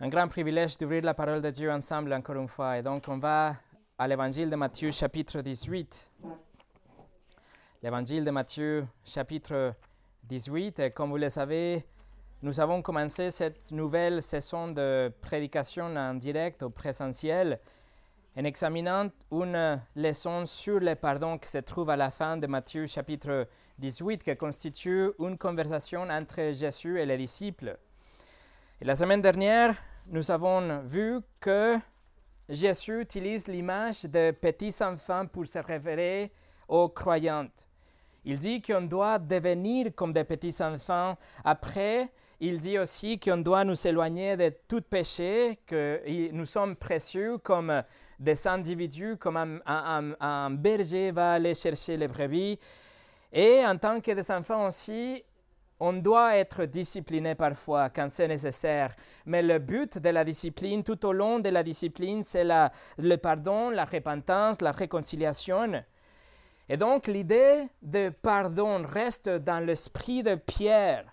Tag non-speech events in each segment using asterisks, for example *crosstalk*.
un grand privilège d'ouvrir la parole de Dieu ensemble encore une fois. Et donc, on va à l'évangile de Matthieu, chapitre 18. L'évangile de Matthieu, chapitre 18. Et comme vous le savez, nous avons commencé cette nouvelle saison de prédication en direct au présentiel en examinant une leçon sur le pardon qui se trouve à la fin de Matthieu chapitre 18, qui constitue une conversation entre Jésus et les disciples. La semaine dernière, nous avons vu que Jésus utilise l'image de petits enfants pour se référer aux croyants. Il dit qu'on doit devenir comme des petits enfants. Après, il dit aussi qu'on doit nous éloigner de tout péché, que nous sommes précieux comme des individus, comme un, berger va aller chercher les brebis. Et en tant que des enfants aussi, on doit être discipliné parfois quand c'est nécessaire, mais le but de la discipline, tout au long de la discipline, c'est le pardon, la repentance, la réconciliation. Et donc l'idée de pardon reste dans l'esprit de Pierre,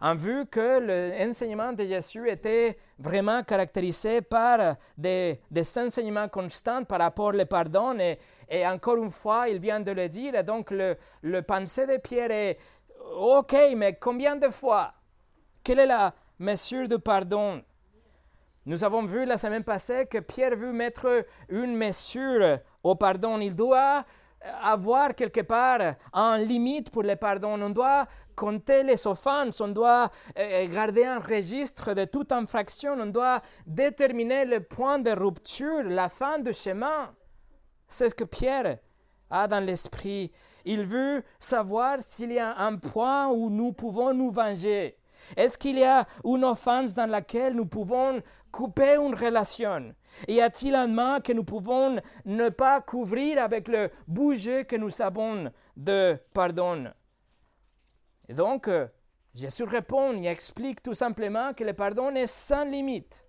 en vue que l'enseignement de Jésus était vraiment caractérisé par des, enseignements constants par rapport au pardon. Et, encore une fois, il vient de le dire, et donc le, le pensée de Pierre est Ok, mais combien de fois? Quelle est la mesure du pardon? Nous avons vu la semaine passée que Pierre veut mettre une mesure au pardon. Il doit avoir quelque part un limite pour le pardon. On doit compter les offenses, on doit euh, garder un registre de toute infraction, on doit déterminer le point de rupture, la fin du chemin. C'est ce que Pierre a dans l'esprit. Il veut savoir s'il y a un point où nous pouvons nous venger. Est-ce qu'il y a une offense dans laquelle nous pouvons couper une relation? Y a-t-il un mal que nous pouvons ne pas couvrir avec le bouger que nous avons de pardon? Et donc, euh, Jésus répond, il explique tout simplement que le pardon est sans limite.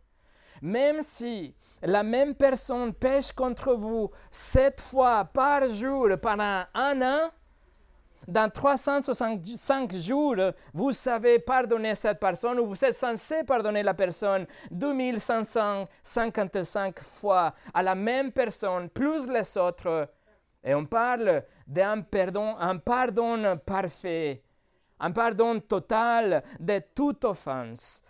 Même si la même personne pêche contre vous sept fois par jour pendant un an, dans 365 jours, vous savez pardonner cette personne ou vous êtes censé pardonner la personne 2555 fois à la même personne, plus les autres. Et on parle d'un pardon, un pardon parfait, un pardon total de toute offense.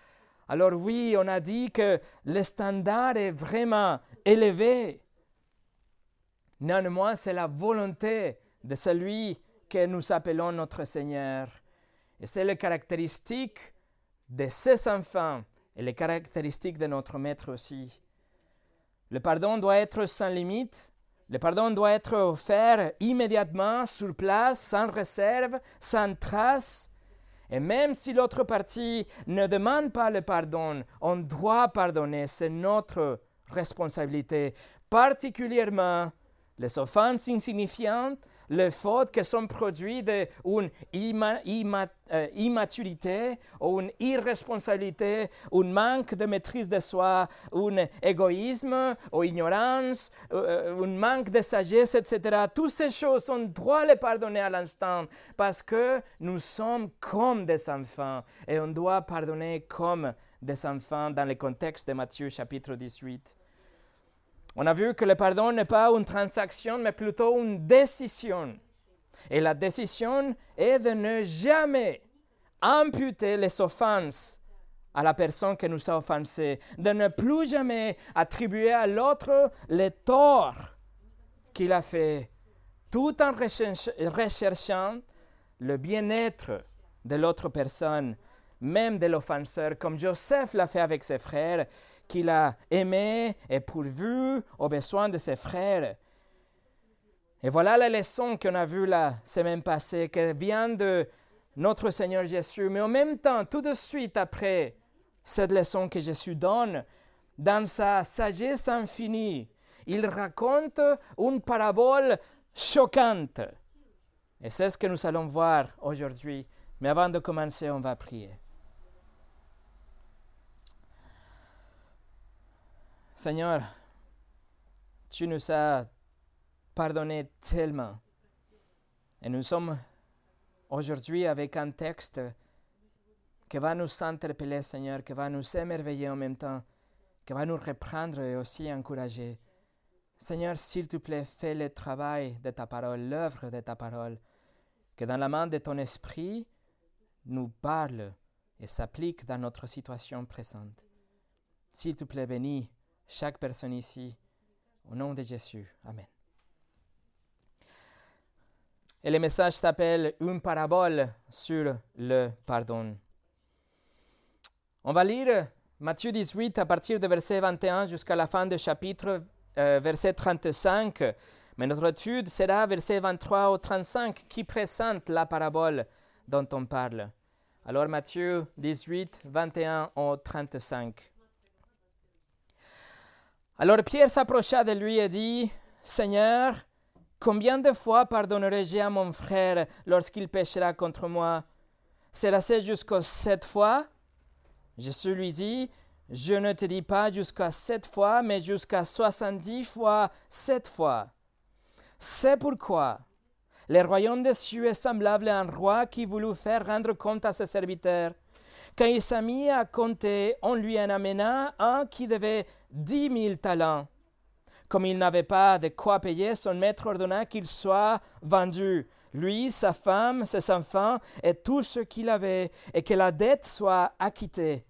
Alors oui, on a dit que le standard est vraiment élevé. Néanmoins, c'est la volonté de celui que nous appelons notre Seigneur. Et c'est la caractéristique de ses enfants et les caractéristiques de notre Maître aussi. Le pardon doit être sans limite. Le pardon doit être offert immédiatement, sur place, sans réserve, sans trace. Et même si l'autre partie ne demande pas le pardon, on doit pardonner, c'est notre responsabilité, particulièrement les offenses insignifiantes, les fautes qui sont produites d'une euh, immaturité une irresponsabilité, un manque de maîtrise de soi, un égoïsme ou ignorance, euh, un manque de sagesse, etc. Toutes ces choses, on doit les pardonner à l'instant parce que nous sommes comme des enfants et on doit pardonner comme des enfants dans le contexte de Matthieu chapitre 18. On a vu que le pardon n'est pas une transaction, mais plutôt une décision. Et la décision est de ne jamais imputer les offenses à la personne qui nous a offensés, de ne plus jamais attribuer à l'autre les torts qu'il a fait, tout en recherchant le bien-être de l'autre personne, même de l'offenseur, comme Joseph l'a fait avec ses frères qu'il a aimé et pourvu aux besoins de ses frères. Et voilà la leçon qu'on a vue la semaine passée, qui vient de notre Seigneur Jésus. Mais en même temps, tout de suite après cette leçon que Jésus donne, dans sa sagesse infinie, il raconte une parabole choquante. Et c'est ce que nous allons voir aujourd'hui. Mais avant de commencer, on va prier. Seigneur, tu nous as pardonné tellement. Et nous sommes aujourd'hui avec un texte qui va nous interpeller, Seigneur, qui va nous émerveiller en même temps, qui va nous reprendre et aussi encourager. Seigneur, s'il te plaît, fais le travail de ta parole, l'œuvre de ta parole, que dans la main de ton esprit nous parle et s'applique dans notre situation présente. S'il te plaît, bénis chaque personne ici. Au nom de Jésus. Amen. Et le message s'appelle Une parabole sur le pardon. On va lire Matthieu 18 à partir de verset 21 jusqu'à la fin du chapitre, euh, verset 35. Mais notre étude sera verset 23 au 35 qui présente la parabole dont on parle. Alors Matthieu 18, 21 au 35. Alors Pierre s'approcha de lui et dit, Seigneur, combien de fois pardonnerai-je à mon frère lorsqu'il péchera contre moi? Sera-ce jusqu'à sept fois? Jésus lui dit, Je ne te dis pas jusqu'à sept fois, mais jusqu'à soixante-dix fois sept fois. C'est pourquoi le royaume des cieux est semblable à un roi qui voulut faire rendre compte à ses serviteurs. Quand il s'est mis à compter, on lui en amena un qui devait dix mille talents. Comme il n'avait pas de quoi payer, son maître ordonna qu'il soit vendu, lui, sa femme, ses enfants et tout ce qu'il avait, et que la dette soit acquittée.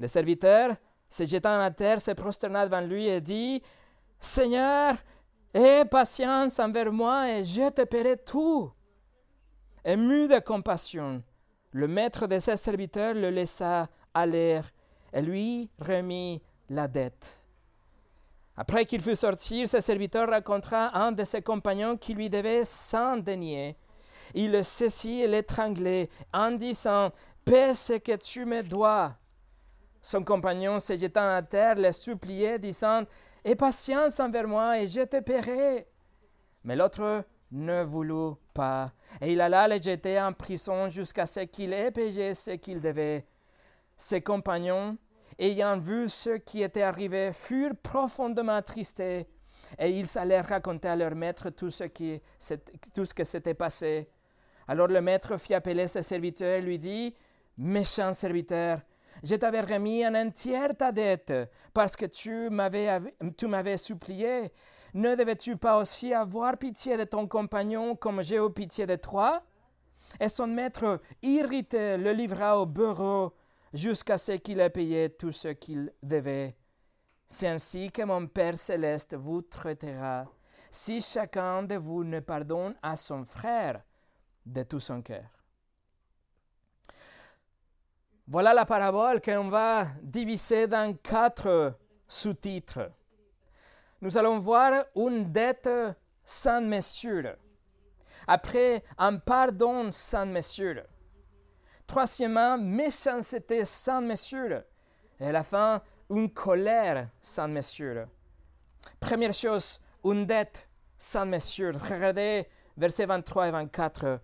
Le serviteur, se jetant à terre, se prosterna devant lui et dit Seigneur, aie patience envers moi et je te paierai tout. Ému de compassion, le maître de ses serviteurs le laissa aller et lui remit la dette. Après qu'il fut sorti, ses serviteurs racontera à un de ses compagnons qui lui devait cent deniers. Il le saisit et l'étranglait en disant Paie ce que tu me dois. Son compagnon, se jetant à terre, le suppliait, disant Aie patience envers moi et je te paierai. Mais l'autre ne voulut pas, et il alla le jeter en prison jusqu'à ce qu'il ait payé ce qu'il devait. Ses compagnons, ayant vu ce qui était arrivé, furent profondément attristés, et ils allèrent raconter à leur maître tout ce, qui, tout ce que s'était passé. Alors le maître fit appeler ses serviteurs et lui dit, Méchant serviteur, je t'avais remis en entière ta dette parce que tu m'avais, tu m'avais supplié. Ne devais-tu pas aussi avoir pitié de ton compagnon comme j'ai eu pitié de toi? Et son maître, irrité, le livra au bureau jusqu'à ce qu'il ait payé tout ce qu'il devait. C'est ainsi que mon Père céleste vous traitera si chacun de vous ne pardonne à son frère de tout son cœur. Voilà la parabole qu'on va diviser dans quatre sous-titres nous allons voir une dette sans mesure. Après, un pardon sans mesure. Troisièmement, méchanceté sans mesure. Et à la fin, une colère sans mesure. Première chose, une dette sans mesure. Regardez versets 23 et 24.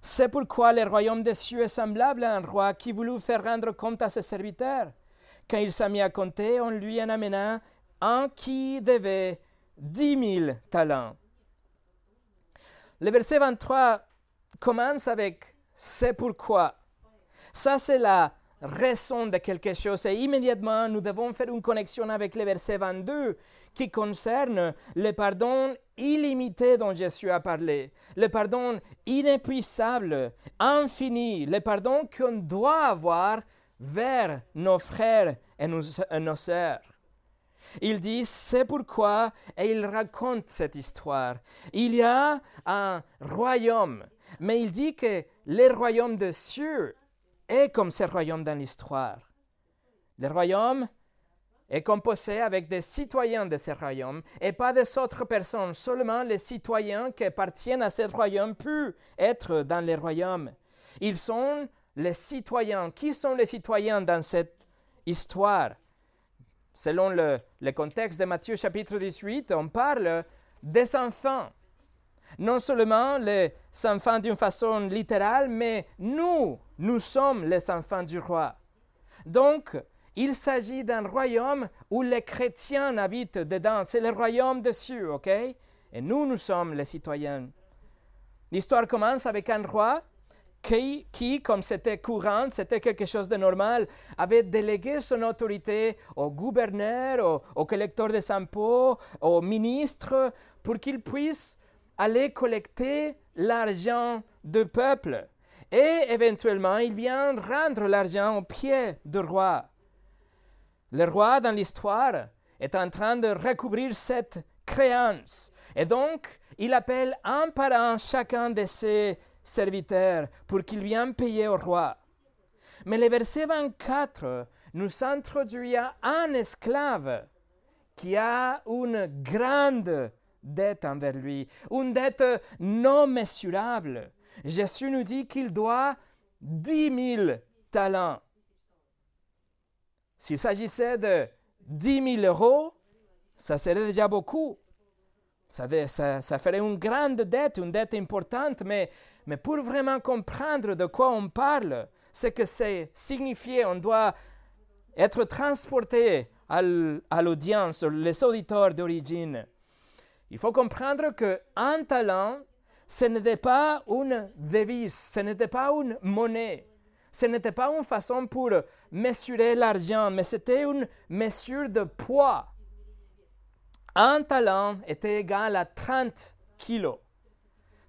C'est pourquoi le royaume des cieux est semblable à un roi qui voulut faire rendre compte à ses serviteurs. Quand il s'est mis à compter, on lui en amena un qui devait dix mille talents. Le verset 23 commence avec C'est pourquoi. Ça, c'est la raison de quelque chose. Et immédiatement, nous devons faire une connexion avec le verset 22 qui concerne le pardon illimité dont Jésus a parlé, le pardon inépuisable, infini, le pardon qu'on doit avoir vers nos frères et nos, et nos sœurs. Il dit, c'est pourquoi, et il raconte cette histoire. Il y a un royaume, mais il dit que le royaume de cieux est comme ce royaume dans l'histoire. Le royaume est composé avec des citoyens de ce royaume et pas des autres personnes. Seulement les citoyens qui appartiennent à ce royaume peuvent être dans le royaume. Ils sont les citoyens. Qui sont les citoyens dans cette histoire? Selon le, contexte de Matthieu chapitre 18, on parle des enfants. Non seulement les enfants d'une façon littérale, mais nous, nous sommes les enfants du roi. Donc, il s'agit d'un royaume où les chrétiens habitent dedans. C'est le royaume des cieux, ok? Et nous, nous sommes les citoyens. L'histoire commence avec un roi qui, comme c'était courant, c'était quelque chose de normal, avait délégué son autorité au gouverneur, au, au collecteur des impôts, au ministre, pour qu'il puisse aller collecter l'argent du peuple. Et éventuellement, il vient rendre l'argent au pied du roi. Le roi, dans l'histoire, est en train de recouvrir cette créance. Et donc, il appelle un par un chacun de ses serviteurs pour qu'ils viennent payer au roi. Mais le verset 24 nous introduit un esclave qui a une grande dette envers lui, une dette non mesurable. Jésus nous dit qu'il doit dix mille talents. S'il s'agissait de dix mille euros, ça serait déjà beaucoup. Ça, ça, ferait une grande dette, une dette importante, mais, mais pour vraiment comprendre de quoi on parle, ce que c'est signifié, on doit être transporté à l'audience, les auditeurs d'origine. Il faut comprendre qu'un talent, ce n'était pas une devise, ce n'était pas une monnaie, ce n'était pas une façon pour mesurer l'argent, mais c'était une mesure de poids. Un talent était égal à 30 kilos.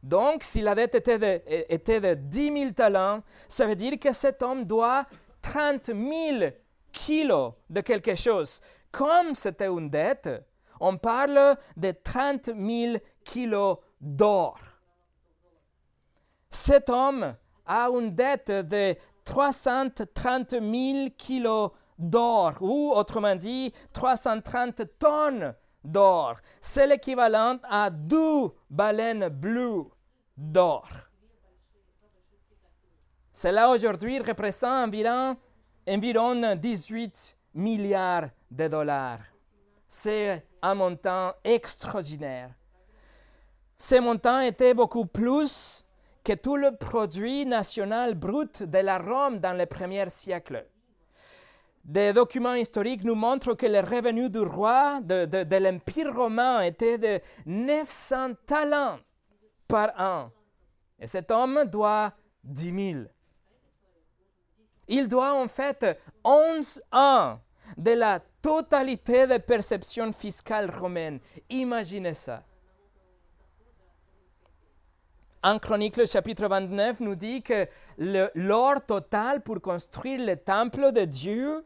Donc, si la dette était de, de 10 000 talents, ça veut dire que cet homme doit 30 000 kilos de quelque chose. Comme c'était une dette, on parle de 30 000 kilos d'or. Cet homme a une dette de 330 000 kilos d'or, ou autrement dit, 330 tonnes d'or. C'est l'équivalent à deux baleines bleues d'or. Cela aujourd'hui représente environ, environ 18 milliards de dollars. C'est un montant extraordinaire. Ce montant était beaucoup plus que tout le produit national brut de la Rome dans les premiers siècles. Des documents historiques nous montrent que les revenus du roi de, de l'Empire romain étaient de 900 talents par an. Et cet homme doit 10 000. Il doit en fait 11 ans de la totalité des perceptions fiscales romaines. Imaginez ça. En Chronique, le chapitre 29 nous dit que l'or total pour construire le temple de Dieu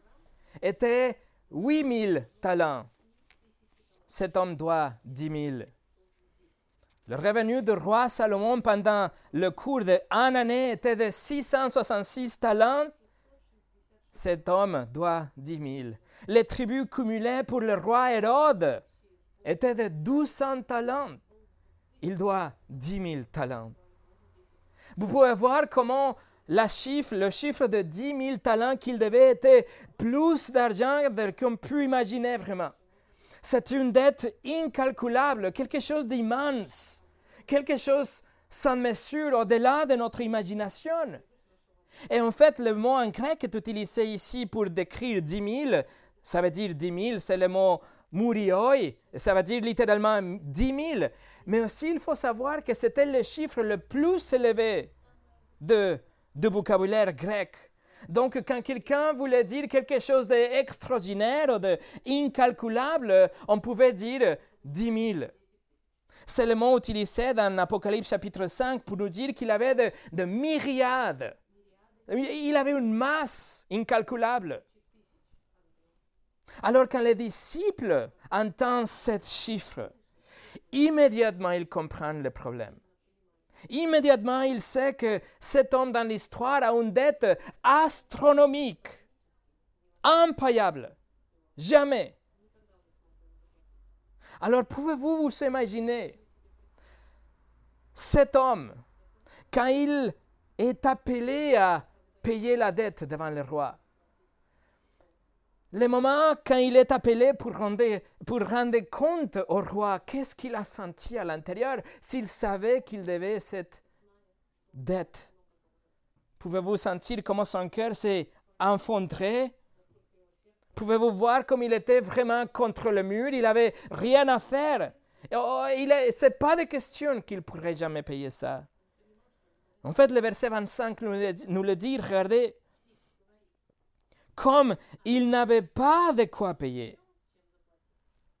était 8000 talents. Cet homme doit 10 000. Le revenu du roi Salomon pendant le cours de un année était de 666 talents. Cet homme doit 10 000. Les tribus cumulées pour le roi Hérode étaient de 1200 talents. Il doit 10 000 talents. Vous pouvez voir comment la chiffre, le chiffre de 10 000 talents qu'il devait être plus d'argent qu'on peut imaginer vraiment. C'est une dette incalculable, quelque chose d'immense, quelque chose sans mesure, au-delà de notre imagination. Et en fait, le mot en grec est utilisé ici pour décrire 10 000. Ça veut dire 10 000, c'est le mot murioi, ça veut dire littéralement 10 000. Mais aussi, il faut savoir que c'était le chiffre le plus élevé de, de vocabulaire grec. Donc, quand quelqu'un voulait dire quelque chose d'extraordinaire d'incalculable, on pouvait dire 10 000. C'est le mot utilisé dans Apocalypse chapitre 5 pour nous dire qu'il avait de, de myriades. Il avait une masse incalculable. Alors quand les disciples entendent ce chiffre, immédiatement ils comprennent le problème. Immédiatement, il sait que cet homme dans l'histoire a une dette astronomique, impayable. Jamais. Alors pouvez-vous vous imaginer cet homme, quand il est appelé à payer la dette devant le roi, le moment quand il est appelé pour rendre, pour rendre compte au roi, qu'est-ce qu'il a senti à l'intérieur? S'il savait qu'il devait cette dette Pouvez-vous sentir comment son cœur s'est enfondré Pouvez-vous voir comme il était vraiment contre le mur? Il n'avait rien à faire. Oh, ce n'est pas de question qu'il pourrait jamais payer ça. En fait, le verset 25 nous le, nous le dit, regardez, comme il n'avait pas de quoi payer.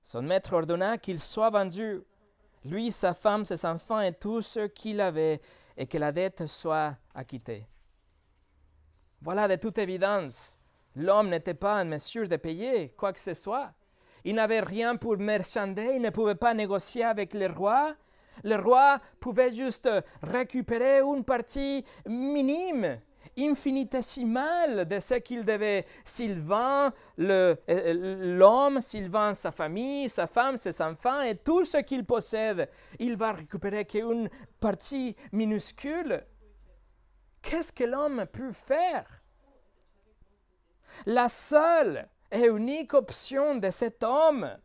Son maître ordonna qu'il soit vendu, lui, sa femme, ses enfants et tout ce qu'il avait, et que la dette soit acquittée. Voilà de toute évidence, l'homme n'était pas en mesure de payer quoi que ce soit. Il n'avait rien pour marchander, il ne pouvait pas négocier avec le roi. Le roi pouvait juste récupérer une partie minime infinitésimale de ce qu'il devait vend euh, euh, l'homme, vend sa famille, sa femme, ses enfants et tout ce qu'il possède. Il va récupérer qu'une partie minuscule. Qu'est-ce que l'homme peut faire? La seule et unique option de cet homme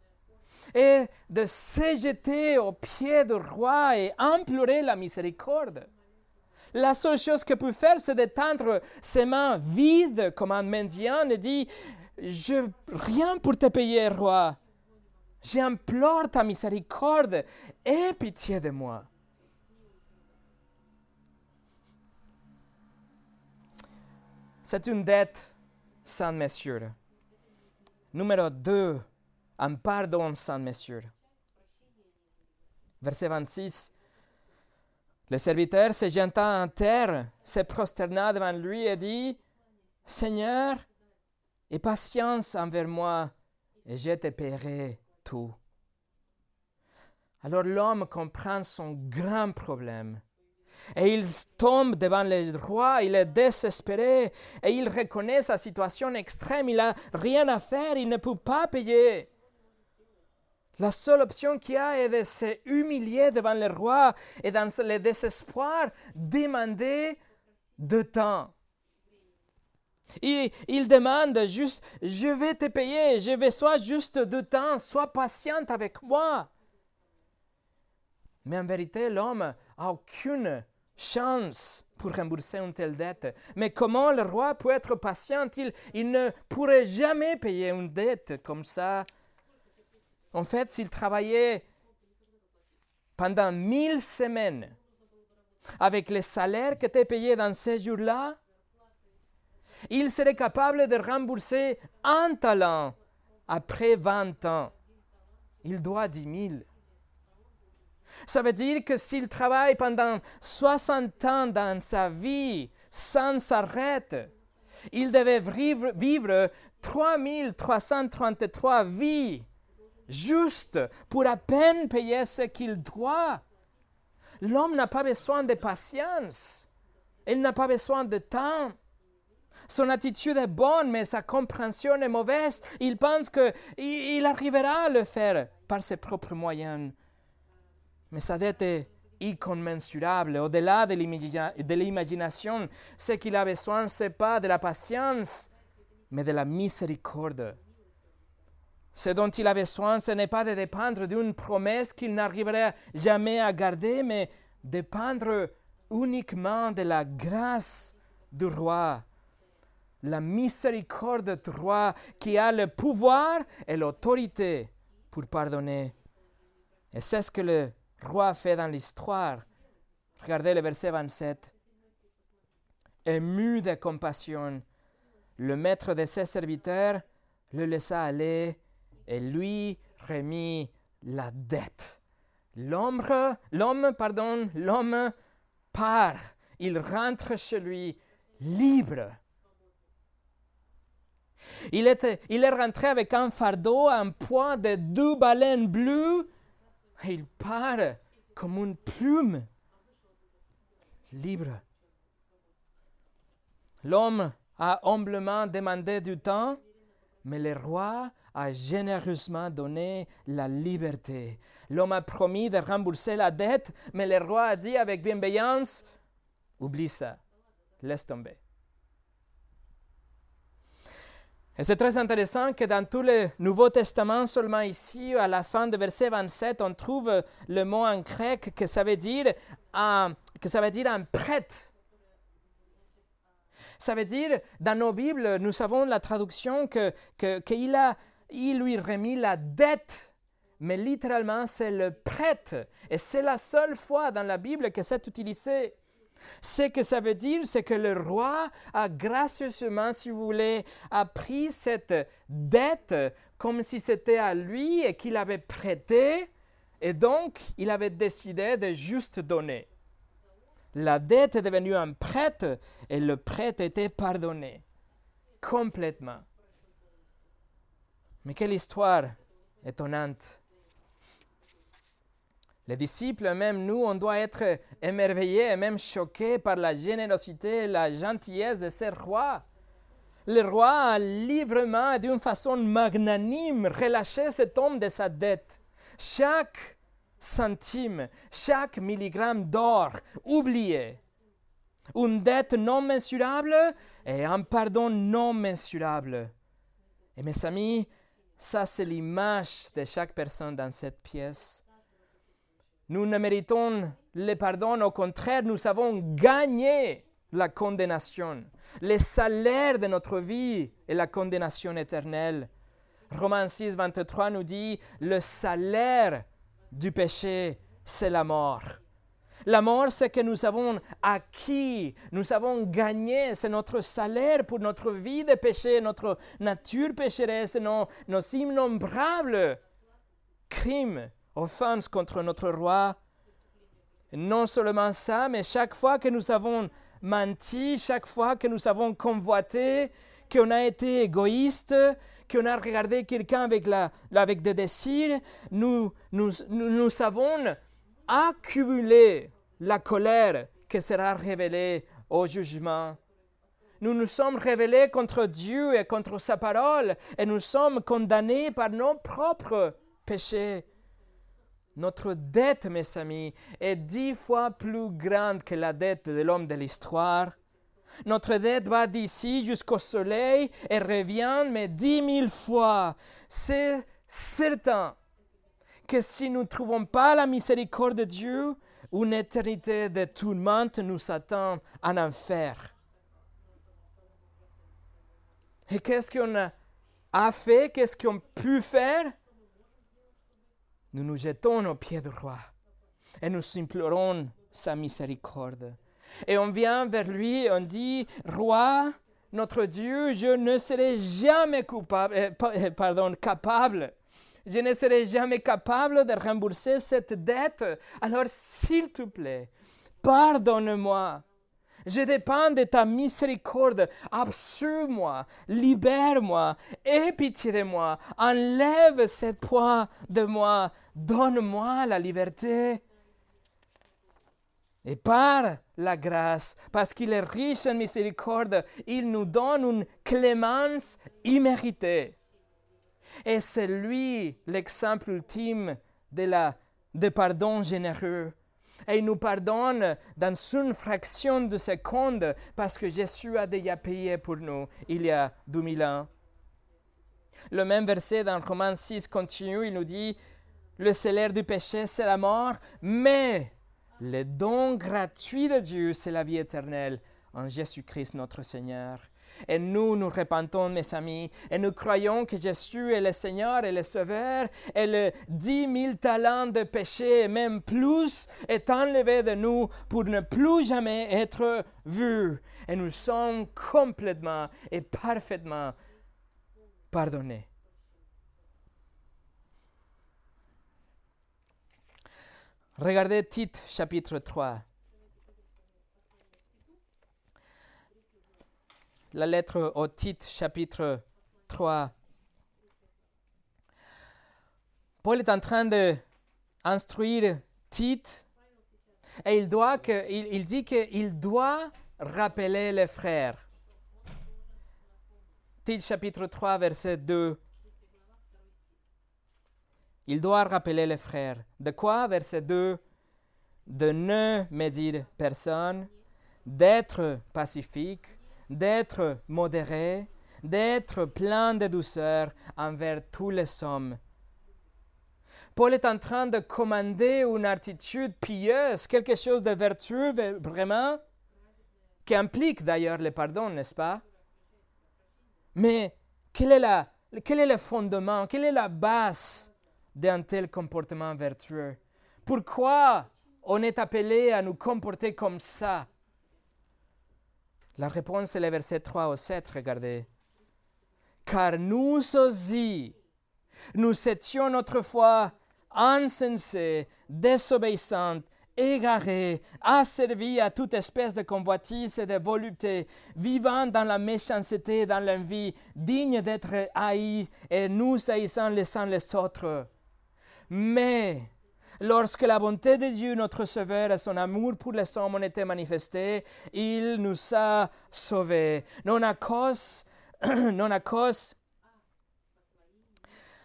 est de se jeter aux pieds du roi et implorer la miséricorde. La seule chose qu'il peut faire, c'est d'étendre ses mains vides comme un mendiant et dit Je rien pour te payer, roi. J'implore ta miséricorde. Aie pitié de moi. C'est une dette sans mesure. Numéro 2, un pardon sans mesure. Verset 26. Le serviteur se jeta en terre, se prosterna devant lui et dit, Seigneur, aie patience envers moi, et je te paierai tout. Alors l'homme comprend son grand problème. Et il tombe devant le roi, il est désespéré, et il reconnaît sa situation extrême, il n'a rien à faire, il ne peut pas payer. La seule option qu'il a est de se humilier devant le roi et dans le désespoir demander de temps. Il, il, demande juste, je vais te payer, je vais soit juste de temps, sois patiente avec moi. Mais en vérité, l'homme n'a aucune chance pour rembourser une telle dette. Mais comment le roi peut être patient? Il ne pourrait jamais payer une dette comme ça en fait, s'il travaillait pendant mille semaines avec les salaires qui étaient payés dans ces jours-là, il serait capable de rembourser un talent après 20 ans. Il doit 10 000. Ça veut dire que s'il travaille pendant 60 ans dans sa vie sans s'arrêter, il devait vivre, vivre 3333 vies juste pour à peine payer ce qu'il doit. L'homme n'a pas besoin de patience. Il n'a pas besoin de temps. Son attitude est bonne, mais sa compréhension est mauvaise. Il pense qu'il arrivera à le faire par ses propres moyens. Mais sa dette est incommensurable, au-delà de l'imagination. Ce qu'il a besoin, ce n'est pas de la patience, mais de la miséricorde. Ce dont il a besoin, ce n'est pas de dépendre d'une promesse qu'il n'arriverait jamais à garder, mais dépendre uniquement de la grâce du roi, la miséricorde du roi qui a le pouvoir et l'autorité pour pardonner. Et c'est ce que le roi fait dans l'histoire. Regardez le verset 27. Ému de compassion, le maître de ses serviteurs le laissa aller et lui remit la dette. L'homme, l'homme, l'homme part, il rentre chez lui libre. Il, était, est rentré avec un fardeau, un poids de deux baleines bleues, il part comme une plume, libre. L'homme a humblement demandé du temps, mais le roi a généreusement donné la liberté. L'homme a promis de rembourser la dette, mais le roi a dit avec bienveillance, oublie ça, laisse tomber. Et c'est très intéressant que dans tout le Nouveau Testament, seulement ici, à la fin du verset 27, on trouve le mot en grec que ça veut dire un, que ça veut dire un prêtre. Ça veut dire, dans nos Bibles, nous savons la traduction qu'il que, qu'il a il lui remis la dette. Mais littéralement, c'est le prêtre. Et c'est la seule fois dans la Bible que c'est utilisé. Ce que ça veut dire, c'est que le roi a gracieusement, si vous voulez, a pris cette dette comme si c'était à lui et qu'il avait prêté, et donc il avait décidé de juste donner. La dette est devenue un prêt et le prêt était pardonné complètement. Mais quelle histoire étonnante. Les disciples, même nous, on doit être émerveillés et même choqués par la générosité et la gentillesse de ce roi. Le roi a librement et d'une façon magnanime relâché cet homme de sa dette. Chaque centime, chaque milligramme d'or oublié. Une dette non mensurable et un pardon non mensurable. Et mes amis, ça c'est l'image de chaque personne dans cette pièce. Nous ne méritons le pardon, au contraire, nous avons gagné la condamnation. Le salaire de notre vie est la condamnation éternelle. Romains 6, 23 nous dit, le salaire du péché, c'est la mort. La mort, c'est que nous avons acquis, nous avons gagné, c'est notre salaire pour notre vie de péché, notre nature pécheresse, nos, nos innombrables crimes offense contre notre roi. non seulement ça, mais chaque fois que nous avons menti, chaque fois que nous avons convoité, qu'on a été égoïste, qu'on a regardé quelqu'un avec, avec des désirs, nous, nous, nous, avons accumulé la colère qui sera révélée au jugement. Nous nous sommes révélés contre Dieu et contre sa parole et nous sommes condamnés par nos propres péchés. Notre dette, mes amis, est dix fois plus grande que la dette de l'homme de l'histoire. Notre dette va d'ici jusqu'au soleil et revient, mais dix mille fois. C'est certain que si nous ne trouvons pas la miséricorde de Dieu, une éternité de tourmente nous attend en enfer. Et qu'est-ce qu'on a fait? Qu'est-ce qu'on pu faire? nous nous jetons aux pieds du roi et nous implorons sa miséricorde. Et on vient vers lui et on dit, Roi, notre Dieu, je ne serai jamais coupable, euh, euh, pardon, capable. Je ne serai jamais capable de rembourser cette dette. Alors, s'il te plaît, pardonne-moi. Je dépends de ta miséricorde. Absolue-moi, libère-moi, aie pitié de moi, enlève ce poids de moi, donne-moi la liberté. Et par la grâce, parce qu'il est riche en miséricorde, il nous donne une clémence imméritée. Et c'est lui l'exemple ultime de, la, de pardon généreux et il nous pardonne dans une fraction de seconde parce que Jésus a déjà payé pour nous il y a 2000 ans. Le même verset dans Romains 6 continue, il nous dit, le salaire du péché, c'est la mort, mais le don gratuit de Dieu, c'est la vie éternelle en Jésus-Christ notre Seigneur. Et nous, nous repentons, mes amis, et nous croyons que Jésus est le Seigneur et le Sauveur, et le dix mille talents de péché, et même plus, est enlevé de nous pour ne plus jamais être vus. Et nous sommes complètement et parfaitement pardonnés. Regardez Tite chapitre 3. La lettre au titre, chapitre 3. Paul est en train d'instruire Tite et il, doit que, il, il dit qu'il doit rappeler les frères. Tite chapitre 3, verset 2. Il doit rappeler les frères. De quoi, verset 2 De ne médire personne, d'être pacifique, d'être modéré, d'être plein de douceur envers tous les hommes. Paul est en train de commander une attitude pieuse, quelque chose de vertueux vraiment, qui implique d'ailleurs le pardon, n'est-ce pas? Mais quel est, le fondement, quelle est la base d'un tel comportement vertueux? Pourquoi on est appelé à nous comporter comme ça? La réponse est le verset 3 au 7, regardez. Car nous aussi, nous étions autrefois insensés, désobéissants, égarés, asservis à toute espèce de convoitise et de volupté, vivant dans la méchanceté, dans l'envie, dignes d'être haïs et nous haïssant les uns les autres. Mais lorsque la bonté de Dieu, notre Sauveur, et son amour pour les hommes ont été manifestés, il nous a sauvés, non à cause, *clears throat* non à cause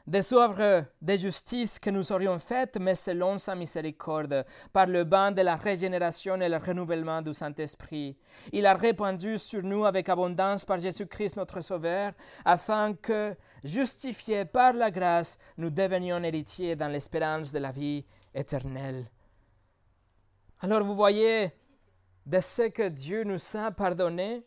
des œuvres de justice que nous aurions faites, mais selon sa miséricorde, par le bain de la régénération et le renouvellement du Saint-Esprit. Il a répandu sur nous avec abondance par Jésus-Christ notre Sauveur, afin que, justifiés par la grâce, nous devenions héritiers dans l'espérance de la vie éternelle. Alors vous voyez, de ce que Dieu nous a pardonné,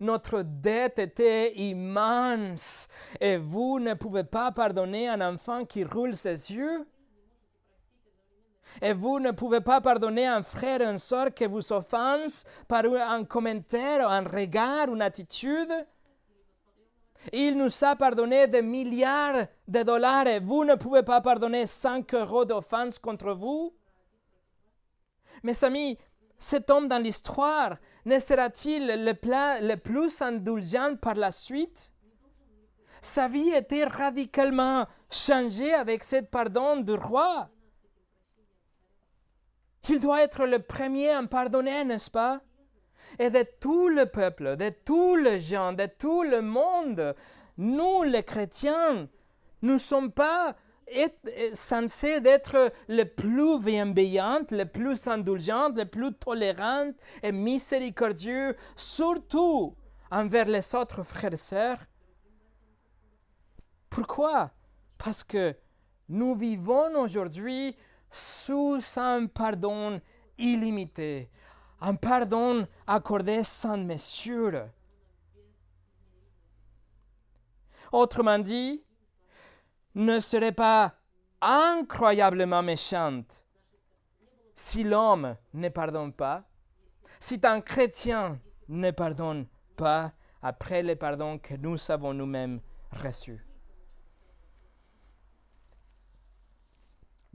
notre dette était immense et vous ne pouvez pas pardonner un enfant qui roule ses yeux. Et vous ne pouvez pas pardonner un frère ou une soeur qui vous offense par un commentaire, un regard, une attitude. Il nous a pardonné des milliards de dollars vous ne pouvez pas pardonner 5 euros d'offense contre vous. Mes amis, cet homme dans l'histoire ne sera-t-il le, le, plus indulgent par la suite? Sa vie était radicalement changée avec ce pardon du roi. Il doit être le premier à pardonner, n'est-ce pas? Et de tout le peuple, de tous les gens, de tout le monde, nous les chrétiens, nous ne sommes pas est censé être le plus bienveillant, le plus indulgent, le plus tolérant et miséricordieux, surtout envers les autres frères et sœurs. Pourquoi? Parce que nous vivons aujourd'hui sous un pardon illimité, un pardon accordé sans mesure. Autrement dit, ne serait pas incroyablement méchante si l'homme ne pardonne pas, si un chrétien ne pardonne pas après le pardon que nous avons nous-mêmes reçu.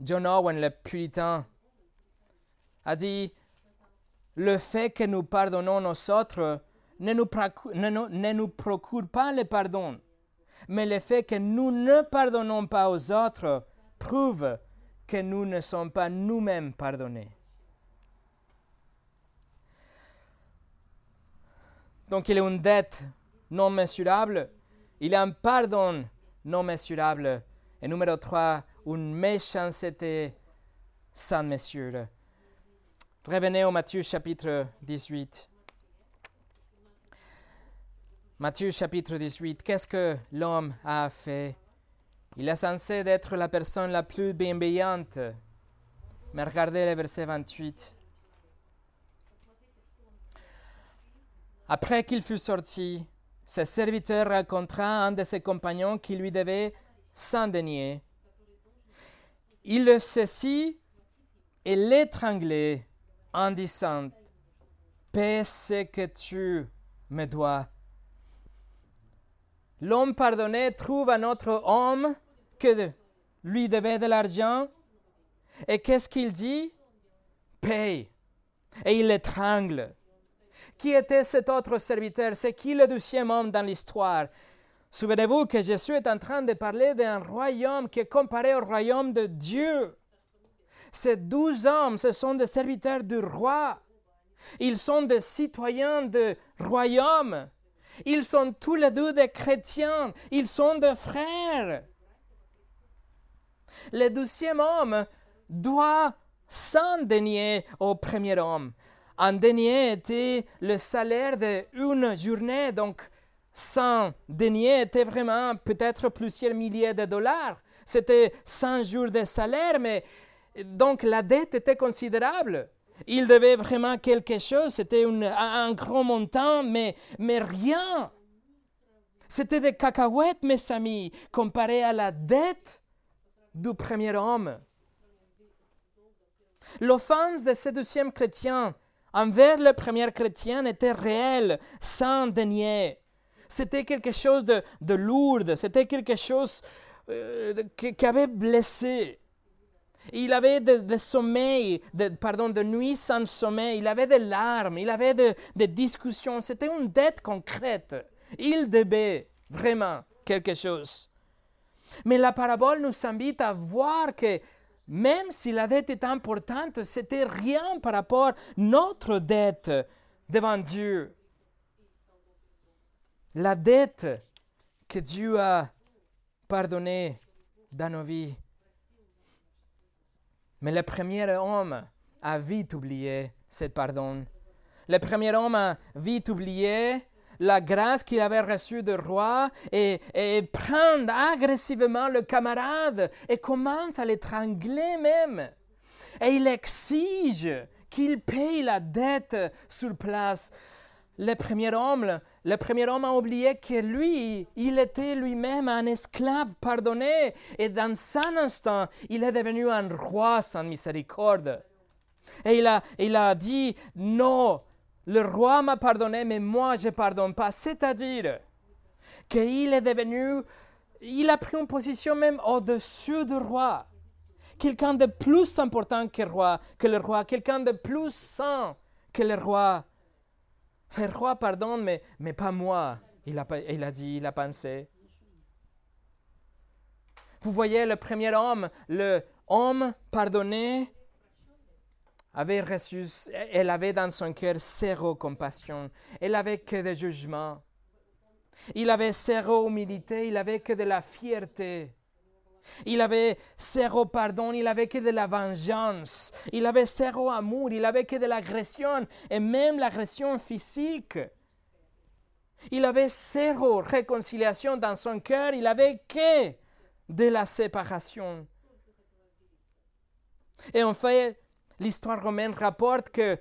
John Owen, le puritain, a dit Le fait que nous pardonnons aux autres ne nous, ne nous procure pas le pardon, mais le fait que nous ne pardonnons pas aux autres prouve que nous ne sommes pas nous-mêmes pardonnés. Donc il y a une dette non mesurable, il y a un pardon non mesurable. Et numéro 3, une méchanceté sans mesure. Revenez au Matthieu chapitre 18. Matthieu chapitre 18, qu'est-ce que l'homme a fait? Il est censé être la personne la plus bienveillante. Mais regardez le verset 28. Après qu'il fut sorti, ses serviteurs rencontra un de ses compagnons qui lui devait cent deniers. Il le saisit et l'étranglait en disant Paie ce que tu me dois. L'homme pardonné trouve un autre homme que lui devait de l'argent. Et qu'est-ce qu'il dit? Paye. Et il l'étrangle. Qui était cet autre serviteur? C'est qui le deuxième homme dans l'histoire? Souvenez-vous que Jésus est en train de parler d'un royaume qui est comparé au royaume de Dieu. Ces douze hommes, ce sont des serviteurs du roi. Ils sont des citoyens du royaume. Ils sont tous les deux des chrétiens. Ils sont des frères. Le deuxième homme doit s'en denier au premier homme. Un denier était le salaire d'une journée, donc 100 deniers était vraiment peut-être plusieurs milliers de dollars. C'était 100 jours de salaire, mais donc la dette était considérable. Il devait vraiment quelque chose, c'était un grand montant, mais, mais rien. C'était des cacahuètes, mes amis, comparé à la dette du premier homme. L'offense de ce deuxième chrétien envers le premier chrétien était réel, sans dénier. C'était quelque chose de, lourd, c'était quelque chose euh, qui, avait blessé. Il avait des sommeils, de, pardon, de nuits sans sommeil, il avait des larmes, il avait des discussions. C'était une dette concrète. Il devait vraiment quelque chose. Mais la parabole nous invite à voir que même si la dette est importante, c'était rien par rapport à notre dette devant Dieu. La dette que Dieu a pardonnée dans nos vies. Mais le premier homme a vite oublié ce pardon. Le premier homme a vite oublié la grâce qu'il avait reçue du roi et, et prend agressivement le camarade et commence à l'étrangler même. Et il exige qu'il paye la dette sur place. Le premier homme, le premier homme a oublié que lui, il était lui-même un esclave pardonné et dans un instant, il est devenu un roi sans miséricorde. Et il a, il a dit, non, le roi m'a pardonné, mais moi je ne pardonne pas. C'est-à-dire qu'il est devenu, il a pris une position même au-dessus du roi. Quelqu'un de plus important que le roi, que le roi quelqu'un de plus saint que le roi. *laughs* Le roi pardonne, mais, mais pas moi, il a, il a dit, il a pensé. Vous voyez le premier homme, le homme pardonné, avait reçu, elle avait dans son cœur zéro compassion, elle avait que des jugements. Il avait zéro humilité, il avait que de la fierté. Il avait zéro pardon, il avait que de la vengeance. Il avait zéro amour, il avait que de l'agression et même l'agression physique. Il avait zéro réconciliation dans son cœur, il avait que de la séparation. Et en fait, l'histoire romaine rapporte que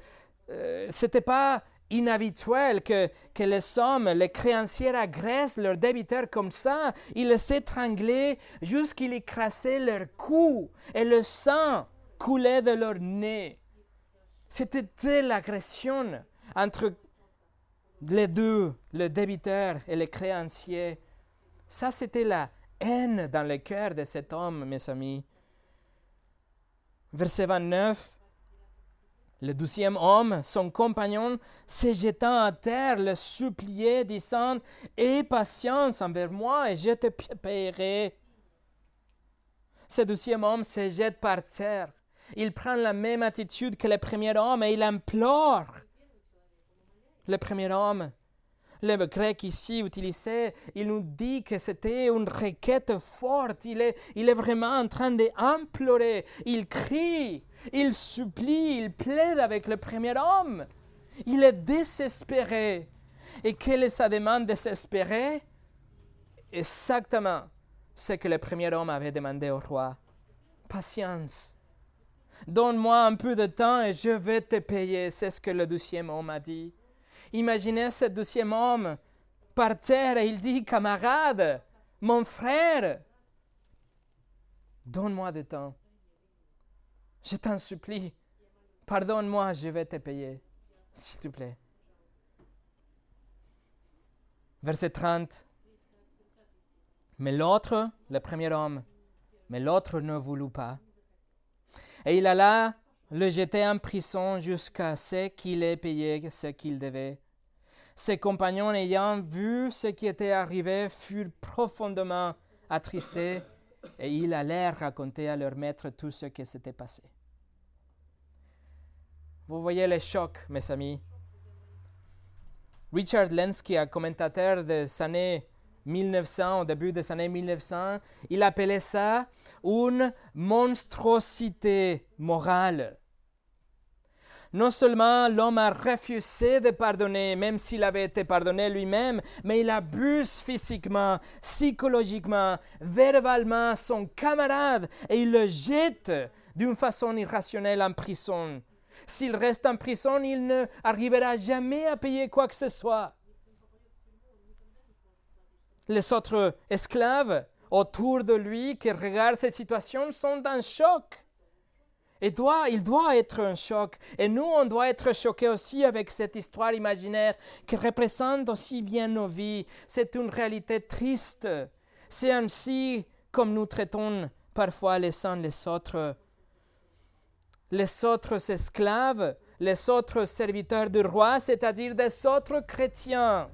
euh, ce n'était pas inhabituel que, que les hommes, les créanciers agressent leurs débiteurs comme ça. Ils les étranglaient jusqu'ils écrasaient leur cou et le sang coulait de leur nez. C'était l'agression entre les deux, le débiteur et le créancier. Ça, c'était la haine dans le cœur de cet homme, mes amis. Verset 29. Le douzième homme, son compagnon, se jetant à terre, le suppliait, disant Aie patience envers moi et je te paierai. Ce douzième homme se jette par terre. Il prend la même attitude que le premier homme et il implore le premier homme le grec ici utilisé, il nous dit que c'était une requête forte. Il est, il est vraiment en train d'implorer. Il crie, il supplie, il plaide avec le premier homme. Il est désespéré. Et quelle est sa demande désespérée? Exactement ce que le premier homme avait demandé au roi. Patience. Donne-moi un peu de temps et je vais te payer. C'est ce que le deuxième homme a dit. Imaginez ce deuxième homme par terre et il dit, camarade, mon frère, donne-moi du temps. Je t'en supplie, pardonne-moi, je vais te payer, s'il te plaît. Verset 30. Mais l'autre, le premier homme, mais l'autre ne voulut pas. Et il alla le jeter en prison jusqu'à ce qu'il ait payé ce qu'il devait. Ses compagnons ayant vu ce qui était arrivé furent profondément attristés et ils allèrent raconter à leur maître tout ce qui s'était passé. Vous voyez le choc, mes amis. Richard Lenski, un commentateur des années 1900, au début des années 1900, il appelait ça une monstruosité morale. Non seulement l'homme a refusé de pardonner, même s'il avait été pardonné lui-même, mais il abuse physiquement, psychologiquement, verbalement son camarade et il le jette d'une façon irrationnelle en prison. S'il reste en prison, il ne arrivera jamais à payer quoi que ce soit. Les autres esclaves autour de lui qui regardent cette situation sont en choc. Et il doit être un choc. Et nous, on doit être choqués aussi avec cette histoire imaginaire qui représente aussi bien nos vies. C'est une réalité triste. C'est ainsi comme nous traitons parfois les uns les autres. Les autres esclaves, les autres serviteurs du roi, c'est-à-dire des autres chrétiens.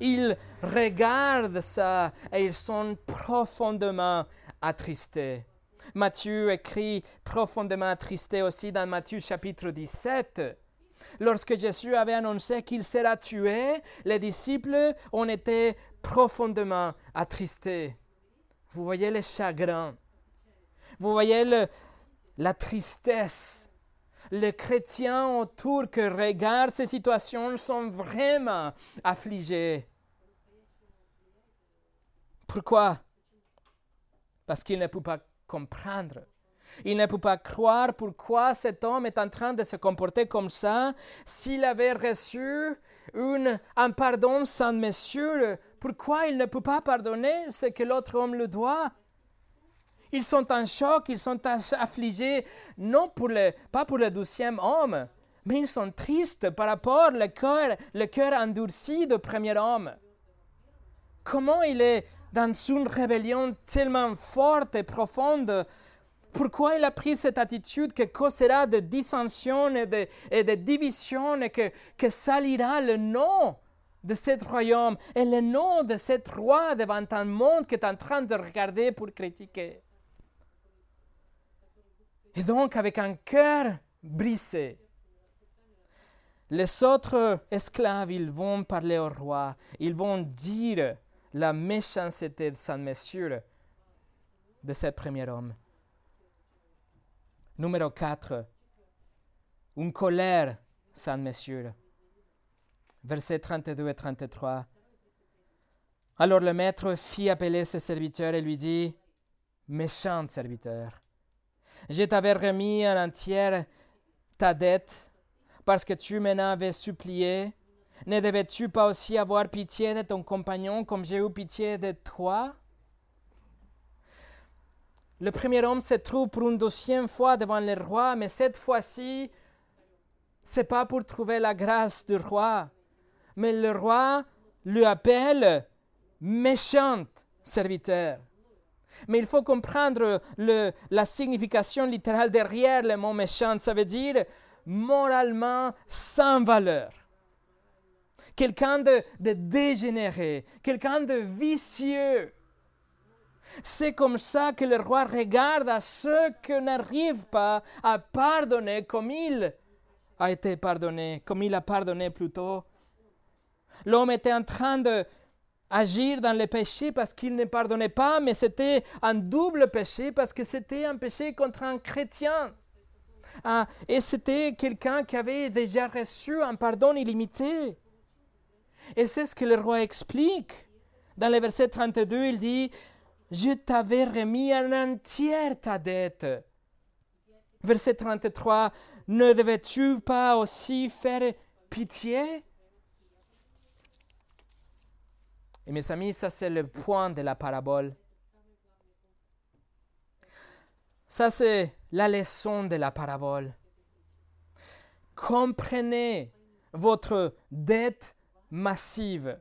Ils regardent ça et ils sont profondément attristés. Matthieu écrit profondément attristé aussi dans Matthieu chapitre 17. Lorsque Jésus avait annoncé qu'il sera tué, les disciples ont été profondément attristés. Vous voyez le chagrin. Vous voyez la tristesse. Les chrétiens autour qui regardent ces situations sont vraiment affligés. Pourquoi? Parce qu'ils ne peuvent pas comprendre. Il ne peut pas croire pourquoi cet homme est en train de se comporter comme ça. S'il avait reçu une, un pardon sans mesure, pourquoi il ne peut pas pardonner ce que l'autre homme le doit? Ils sont en choc, ils sont affligés, non pour pas pour le douzième homme, mais ils sont tristes par rapport au le cœur endurci du premier homme. Comment il est dans une rébellion tellement forte et profonde, pourquoi il a pris cette attitude qui causera de dissensions et de, et divisions et que, que salira le nom de ce royaume et le nom de cet roi devant un monde qui est en train de regarder pour critiquer? Et donc, avec un cœur brisé, les autres esclaves, ils vont parler au roi, ils vont dire la méchanceté sans mesure de ce premier homme. Numéro 4. Une colère sans mesure. Versets 32 et 33. Alors le maître fit appeler ses serviteurs et lui dit, Méchant serviteur, je t'avais remis en entière ta dette parce que tu m'en avais supplié ne devais-tu pas aussi avoir pitié de ton compagnon comme j'ai eu pitié de toi? Le premier homme se trouve pour une deuxième fois devant le roi, mais cette fois-ci, c'est pas pour trouver la grâce du roi, mais le roi lui appelle méchant serviteur. Mais il faut comprendre la signification littérale derrière le mot méchant. Ça veut dire moralement sans valeur quelqu'un de, dégénéré, quelqu'un de vicieux. C'est comme ça que le roi regarde à ceux qui n'arrivent pas à pardonner comme il a été pardonné, comme il a pardonné plutôt. L'homme était en train de agir dans le péché parce qu'il ne pardonnait pas, mais c'était un double péché parce que c'était un péché contre un chrétien. Ah, et c'était quelqu'un qui avait déjà reçu un pardon illimité. Et c'est ce que le roi explique. Dans le verset 32, il dit, je t'avais remis en entière ta dette. Verset 33, ne devais-tu pas aussi faire pitié? Et mes amis, ça c'est le point de la parabole. Ça c'est la leçon de la parabole. Comprenez votre dette massive.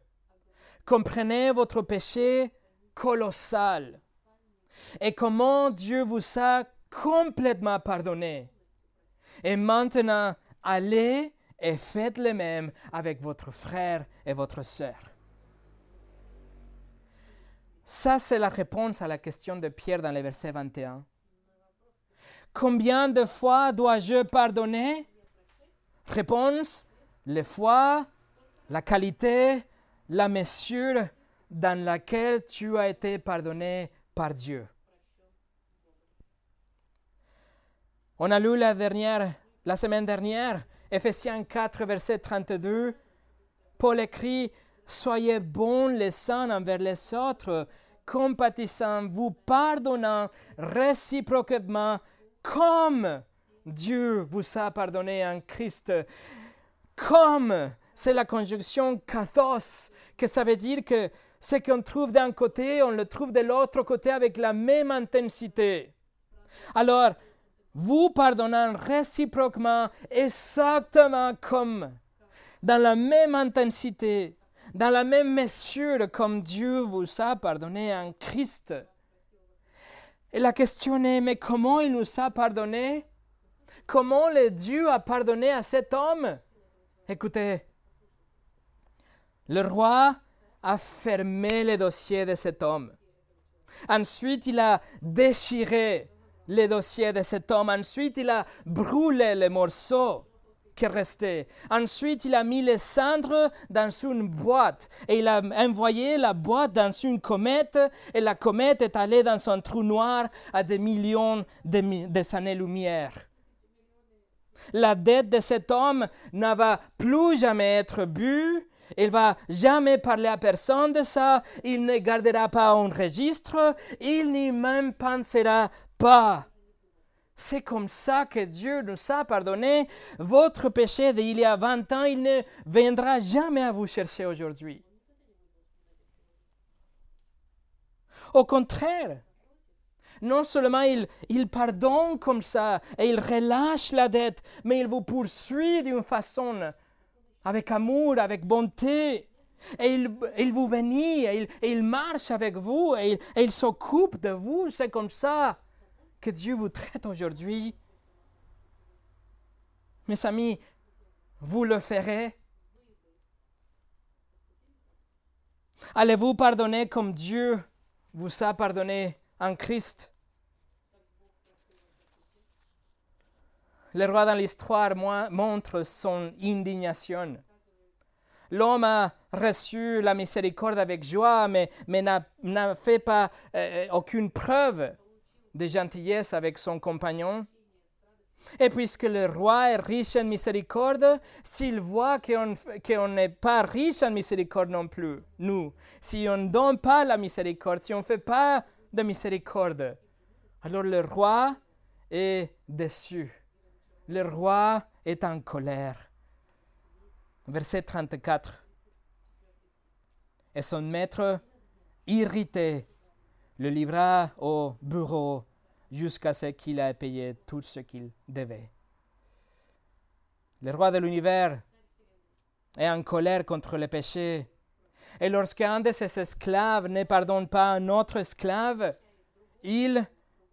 Comprenez votre péché colossal et comment Dieu vous a complètement pardonné. Et maintenant, allez et faites le même avec votre frère et votre sœur. Ça, c'est la réponse à la question de Pierre dans le verset 21. Combien de fois dois-je pardonner? Réponse, les fois la qualité, la mesure dans laquelle tu as été pardonné par Dieu. On a lu la, semaine dernière, Ephésiens 4, verset 32. Paul écrit Soyez bons les uns envers les autres, compatissant, vous pardonnant réciproquement, comme Dieu vous a pardonné en Christ. Comme c'est la conjonction kathos, que ça veut dire que ce qu'on trouve d'un côté, on le trouve de l'autre côté avec la même intensité. Alors, vous pardonnant réciproquement, exactement comme, dans la même intensité, dans la même mesure comme Dieu vous a pardonné en Christ. Et la question est, mais comment il nous a pardonné? Comment le Dieu a pardonné à cet homme? Écoutez, le roi a fermé le dossier de cet homme. Ensuite, il a déchiré le dossier de cet homme. Ensuite, il a brûlé les morceaux qui restaient. Ensuite, il a mis les cendres dans une boîte et il a envoyé la boîte dans une comète et la comète est allée dans un trou noir à des millions de, années-lumière. La dette de cet homme ne va plus jamais être bue il va jamais parler à personne de ça. Il ne gardera pas un registre. Il n'y même pensera pas. C'est comme ça que Dieu nous a pardonné. Votre péché d'il y a 20 ans, il ne viendra jamais à vous chercher aujourd'hui. Au contraire, non seulement il, il, pardonne comme ça et il relâche la dette, mais il vous poursuit d'une façon avec amour, avec bonté. Et il, vous bénit, et il, marche avec vous, et il, s'occupe de vous. C'est comme ça que Dieu vous traite aujourd'hui. Mes amis, vous le ferez. Allez-vous pardonner comme Dieu vous a pardonné? En Christ Le roi dans l'histoire montre son indignation. L'homme a reçu la miséricorde avec joie, mais, n'a fait pas euh, aucune preuve de gentillesse avec son compagnon. Et puisque le roi est riche en miséricorde, s'il voit qu'on n'est pas riche en miséricorde non plus, nous, si on ne donne pas la miséricorde, si on ne fait pas de miséricorde, alors le roi est déçu le roi est en colère. Verset 34. Et son maître, irrité, le livra au bureau jusqu'à ce qu'il ait payé tout ce qu'il devait. Le roi de l'univers est en colère contre le péché. Et lorsqu'un de ses esclaves ne pardonne pas un autre esclave, il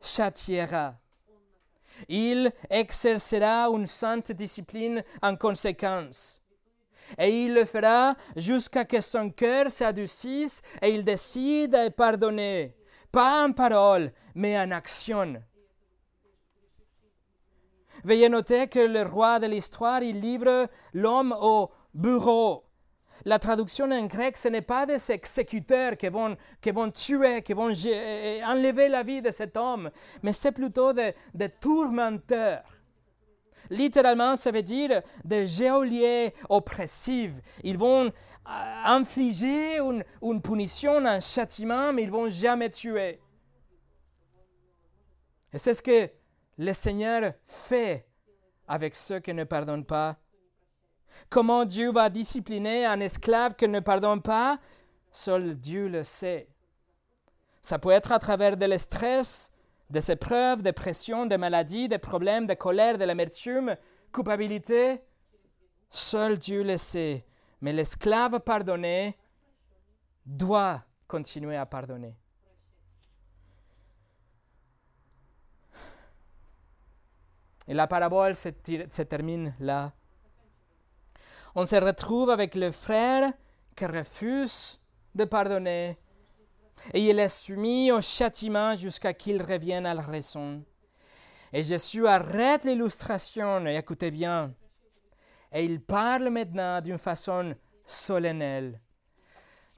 châtiera il exercera une sainte discipline en conséquence. Et il le fera jusqu'à que son cœur s'adoucisse et il décide de pardonner, pas en parole, mais en action. Veuillez noter que le roi de l'histoire, il livre l'homme au bureau la traduction en grec, ce n'est pas des exécuteurs qui vont, qui vont tuer, qui vont enlever la vie de cet homme, mais c'est plutôt des, tourmenteurs. Littéralement, ça veut dire des géoliers oppressifs. Ils vont euh, infliger une, une, punition, un châtiment, mais ils vont jamais tuer. Et c'est ce que le Seigneur fait avec ceux qui ne pardonnent pas Comment Dieu va discipliner un esclave qui ne pardonne pas? Seul Dieu le sait. Ça peut être à travers de stress, des épreuves, des pressions, des maladies, des problèmes, des colères, de l'amertume, culpabilité. Seul Dieu le sait. Mais l'esclave pardonné doit continuer à pardonner. Et la parabole se termine là on se retrouve avec le frère qui refuse de pardonner et il est soumis au châtiment jusqu'à qu'il revienne à la raison. Et Jésus arrête l'illustration et écoutez bien. Et il parle maintenant d'une façon solennelle.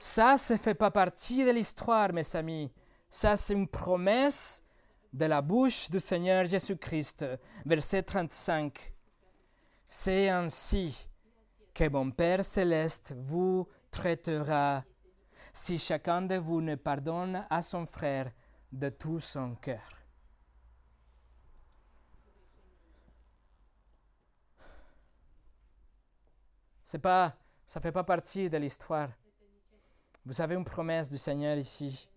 Ça, ne fait pas partie de l'histoire, mes amis. Ça, c'est une promesse de la bouche du Seigneur Jésus-Christ. Verset 35. C'est ainsi que mon Père céleste vous traitera si chacun de vous ne pardonne à son frère de tout son cœur. C'est pas, ça ne fait pas partie de l'histoire. Vous avez une promesse du Seigneur ici.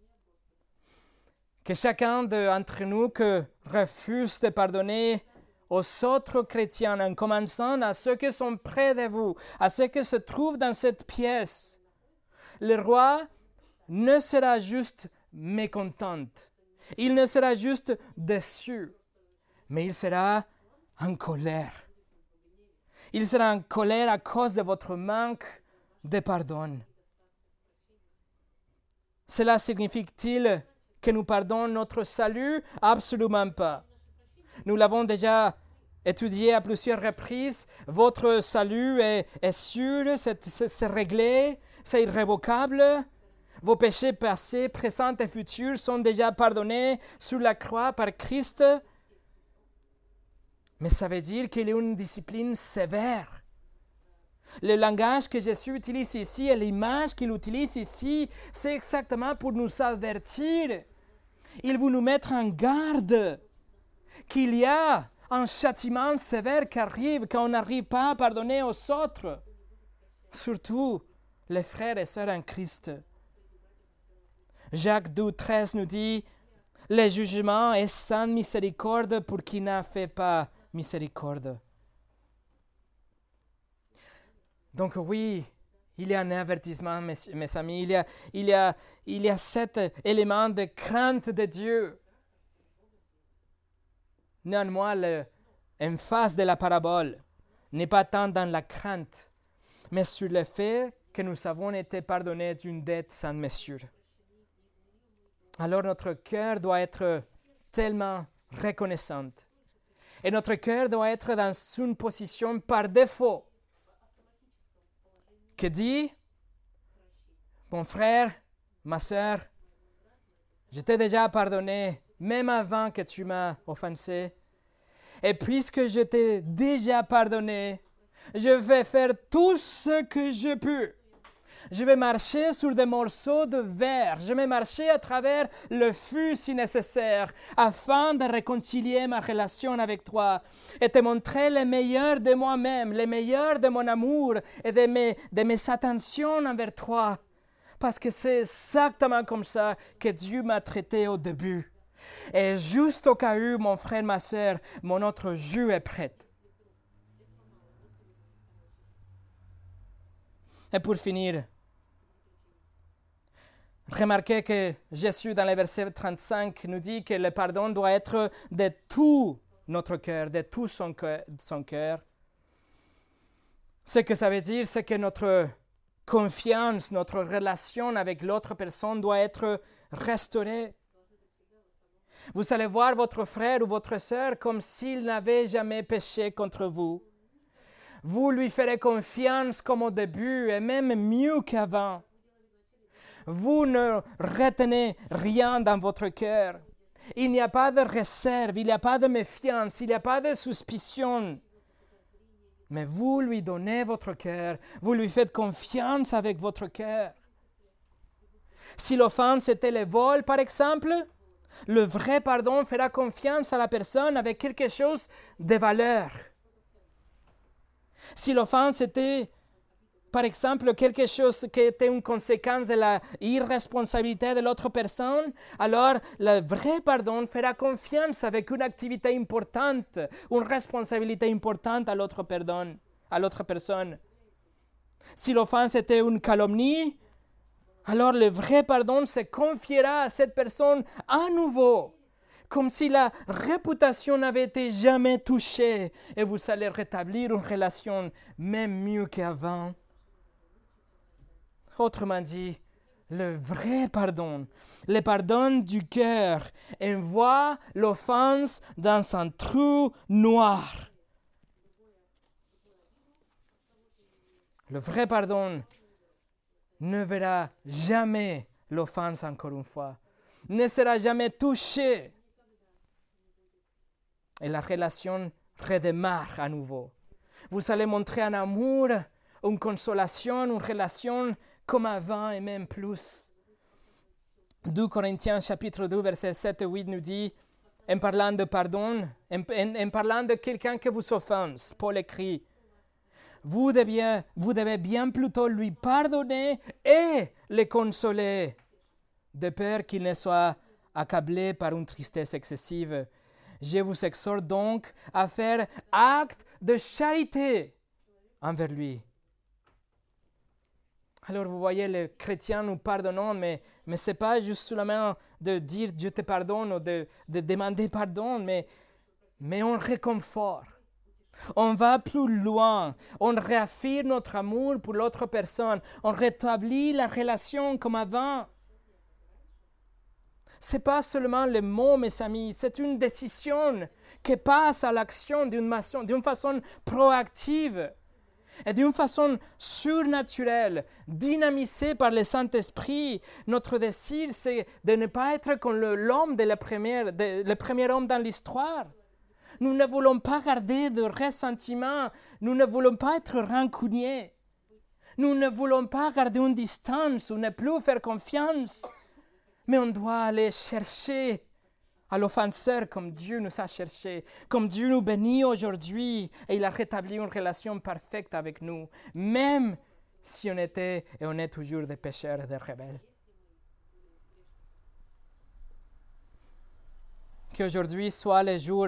que chacun d'entre nous que refuse de pardonner aux autres chrétiens, en commençant à ceux qui sont près de vous, à ceux qui se trouvent dans cette pièce, le roi ne sera juste mécontent, il ne sera juste déçu, mais il sera en colère. Il sera en colère à cause de votre manque de pardon. Cela signifie-t-il que nous pardonnons notre salut? Absolument pas. Nous l'avons déjà étudié à plusieurs reprises. Votre salut est, sûr, c'est réglé, c'est irrévocable. Vos péchés passés, présents et futurs sont déjà pardonnés sur la croix par Christ. Mais ça veut dire qu'il y a une discipline sévère. Le langage que Jésus utilise ici et l'image qu'il utilise ici, c'est exactement pour nous avertir. Il veut nous mettre en garde qu'il y a un châtiment sévère qui arrive quand on n'arrive pas à pardonner aux autres, surtout les frères et sœurs en Christ. Jacques 12, 13 nous dit Le jugement est sans miséricorde pour qui n'a fait pas miséricorde. Donc, oui, il y a un avertissement, mes, mes amis. Il y, a, il, y a, il y a cet élément de crainte de Dieu. Néanmoins, l'emphase de la parabole n'est pas tant dans la crainte, mais sur le fait que nous avons été pardonnés d'une dette sans mesure. Alors notre cœur doit être tellement reconnaissant. Et notre cœur doit être dans une position par défaut qui dit, mon frère, ma soeur, je t'ai déjà pardonné, même avant que tu m'as offensé. Et puisque je t'ai déjà pardonné, je vais faire tout ce que je peux. Je vais marcher sur des morceaux de verre. Je vais marcher à travers le feu si nécessaire, afin de réconcilier ma relation avec toi et te montrer le meilleur de moi-même, le meilleur de mon amour et de mes attentions envers toi. Parce que c'est exactement comme ça que Dieu m'a traité au début. Et juste au cas où, mon frère, ma soeur, mon autre jus est prêt. Et pour finir, remarquez que Jésus, dans le verset 35, nous dit que le pardon doit être de tout notre cœur, de tout son cœur. Ce que ça veut dire, c'est que notre confiance, notre relation avec l'autre personne doit être restaurée. Vous allez voir votre frère ou votre sœur comme s'il n'avait jamais péché contre vous. Vous lui ferez confiance comme au début et même mieux qu'avant. Vous ne retenez rien dans votre cœur. Il n'y a pas de réserve, il n'y a pas de méfiance, il n'y a pas de suspicion. Mais vous lui donnez votre cœur, vous lui faites confiance avec votre cœur. Si l'offense était le vol, par exemple, le vrai pardon fera confiance à la personne avec quelque chose de valeur. Si l'offense était, par exemple, quelque chose qui était une conséquence de la irresponsabilité de l'autre personne, alors le vrai pardon fera confiance avec une activité importante, une responsabilité importante à l'autre à l'autre personne. Si l'offense était une calomnie, alors le vrai pardon se confiera à cette personne à nouveau, comme si la réputation n'avait été jamais touchée, et vous allez rétablir une relation même mieux qu'avant. Autrement dit, le vrai pardon, le pardon du cœur, envoie l'offense dans un trou noir. Le vrai pardon ne verra jamais l'offense encore une fois, ne sera jamais touché. Et la relation redémarre à nouveau. Vous allez montrer un amour, une consolation, une relation comme avant et même plus. 2 Corinthiens chapitre 2 verset 7 et 8 nous dit, en parlant de pardon, en parlant de quelqu'un qui vous offense, Paul écrit, vous devez, vous devez bien plutôt lui pardonner et le consoler, de peur qu'il ne soit accablé par une tristesse excessive. Je vous exhorte donc à faire acte de charité envers lui. Alors vous voyez, les chrétiens nous pardonnons, mais, mais ce n'est pas juste seulement de dire je te pardonne ou de, de demander pardon, mais, mais on réconforte. On va plus loin. On réaffirme notre amour pour l'autre personne. On rétablit la relation comme avant. Ce n'est pas seulement les mots, mes amis, c'est une décision qui passe à l'action d'une façon, proactive et d'une façon surnaturelle, dynamisée par le Saint-Esprit. Notre désir, c'est de ne pas être comme l'homme de, de, le premier homme dans l'histoire. Nous ne voulons pas garder de ressentiment. Nous ne voulons pas être rancuniers. Nous ne voulons pas garder une distance ou ne plus faire confiance. Mais on doit aller chercher à l'offenseur comme Dieu nous a cherché, comme Dieu nous bénit aujourd'hui et il a rétabli une relation parfaite avec nous, même si on était et on est toujours des pécheurs et des rebelles. Qu'aujourd'hui soit le jour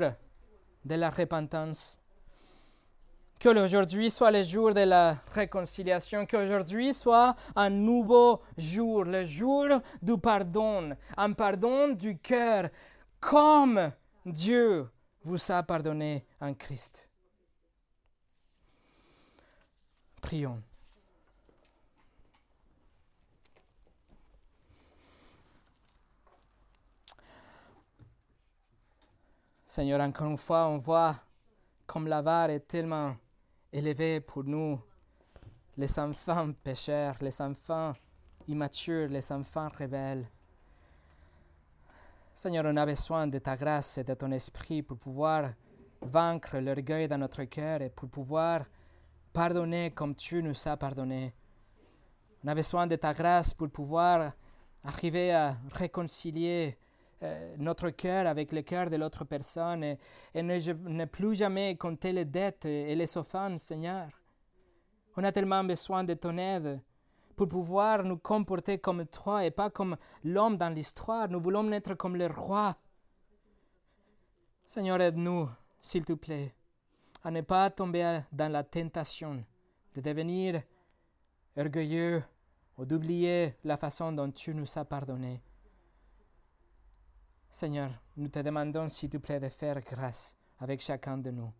de la repentance. Que aujourd'hui soit le jour de la réconciliation, qu'aujourd'hui soit un nouveau jour, le jour du pardon, un pardon du cœur, comme Dieu vous a pardonné en Christ. Prions. Seigneur, encore une fois, on voit comme la est tellement élevée pour nous, les enfants pécheurs, les enfants immatures, les enfants rebelles. Seigneur, on a besoin de ta grâce et de ton esprit pour pouvoir vaincre l'orgueil dans notre cœur et pour pouvoir pardonner comme tu nous as pardonné. On a besoin de ta grâce pour pouvoir arriver à réconcilier euh, notre cœur avec le cœur de l'autre personne et, ne, plus jamais compter les dettes et les offenses, Seigneur. On a tellement besoin de ton aide pour pouvoir nous comporter comme toi et pas comme l'homme dans l'histoire. Nous voulons être comme le roi. Seigneur, aide-nous, s'il te plaît, à ne pas tomber dans la tentation de devenir orgueilleux ou d'oublier la façon dont tu nous as pardonné. Seigneur, nous te demandons s'il te plaît de faire grâce avec chacun de nous.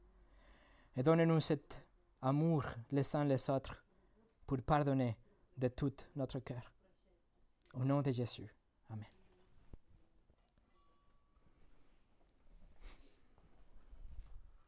Et donne-nous cet amour les uns les autres pour pardonner de tout notre cœur. Au nom de Jésus.